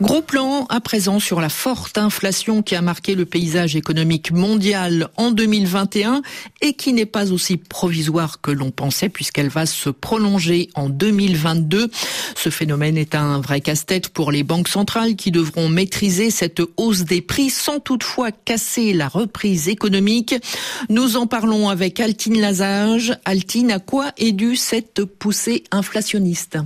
Gros plan à présent sur la forte inflation qui a marqué le paysage économique mondial en 2021 et qui n'est pas aussi provisoire que l'on pensait puisqu'elle va se prolonger en 2022. Ce phénomène est un vrai casse-tête pour les banques centrales qui devront maîtriser cette hausse des prix sans toutefois casser la reprise économique. Nous en parlons avec Altine Lazage. Altine, à quoi est due cette poussée inflationniste?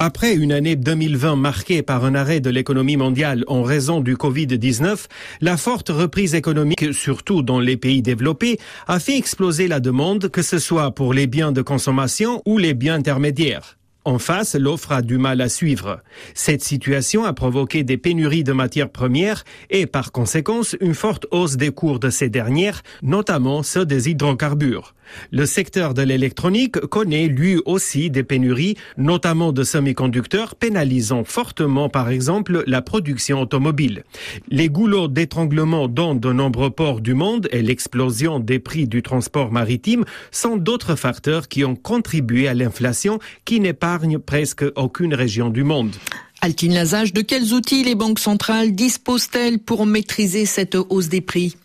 Après une année 2020 marquée par un arrêt de l'économie mondiale en raison du Covid-19, la forte reprise économique, surtout dans les pays développés, a fait exploser la demande, que ce soit pour les biens de consommation ou les biens intermédiaires. En face, l'offre a du mal à suivre. Cette situation a provoqué des pénuries de matières premières et par conséquence une forte hausse des cours de ces dernières, notamment ceux des hydrocarbures. Le secteur de l'électronique connaît lui aussi des pénuries, notamment de semi-conducteurs, pénalisant fortement par exemple la production automobile. Les goulots d'étranglement dans de nombreux ports du monde et l'explosion des prix du transport maritime sont d'autres facteurs qui ont contribué à l'inflation qui n'est pas presque aucune région. Altine Lazage, de quels outils les banques centrales disposent-elles pour maîtriser cette hausse des prix?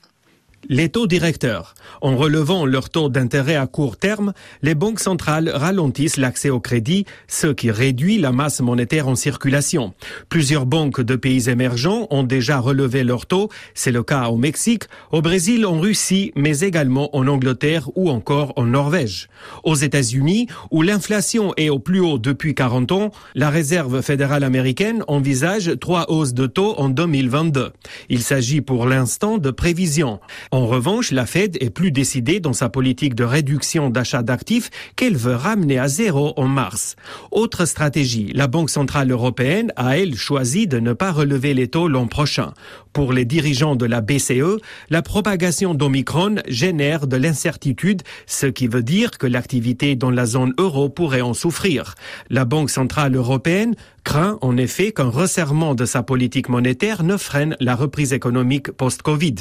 Les taux directeurs. En relevant leur taux d'intérêt à court terme, les banques centrales ralentissent l'accès au crédit, ce qui réduit la masse monétaire en circulation. Plusieurs banques de pays émergents ont déjà relevé leurs taux. C'est le cas au Mexique, au Brésil, en Russie, mais également en Angleterre ou encore en Norvège. Aux États-Unis, où l'inflation est au plus haut depuis 40 ans, la Réserve fédérale américaine envisage trois hausses de taux en 2022. Il s'agit pour l'instant de prévisions. En revanche, la Fed est plus décidée dans sa politique de réduction d'achat d'actifs qu'elle veut ramener à zéro en mars. Autre stratégie, la Banque centrale européenne a, elle, choisi de ne pas relever les taux l'an prochain. Pour les dirigeants de la BCE, la propagation d'Omicron génère de l'incertitude, ce qui veut dire que l'activité dans la zone euro pourrait en souffrir. La Banque centrale européenne craint en effet qu'un resserrement de sa politique monétaire ne freine la reprise économique post-Covid,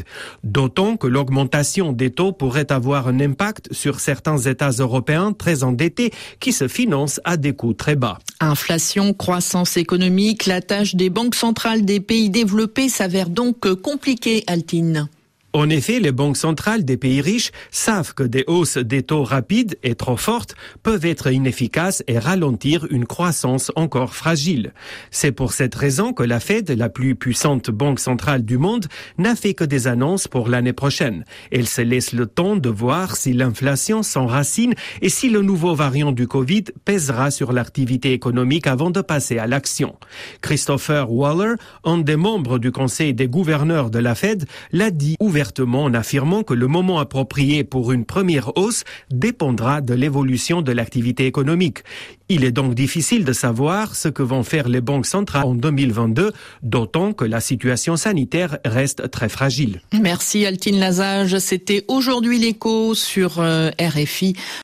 d'autant que l'augmentation des taux pourrait avoir un impact sur certains États européens très endettés qui se financent à des coûts très bas. Inflation, croissance économique, la tâche des banques centrales des pays développés s'avère donc compliquée, Altine. En effet, les banques centrales des pays riches savent que des hausses des taux rapides et trop fortes peuvent être inefficaces et ralentir une croissance encore fragile. C'est pour cette raison que la Fed, la plus puissante banque centrale du monde, n'a fait que des annonces pour l'année prochaine. Elle se laisse le temps de voir si l'inflation s'enracine et si le nouveau variant du Covid pèsera sur l'activité économique avant de passer à l'action. Christopher Waller, un des membres du conseil des gouverneurs de la Fed, l'a dit ouvertement ouvertement en affirmant que le moment approprié pour une première hausse dépendra de l'évolution de l'activité économique. Il est donc difficile de savoir ce que vont faire les banques centrales en 2022, d'autant que la situation sanitaire reste très fragile. Merci Altine Lazage. C'était aujourd'hui l'écho sur euh, RFI.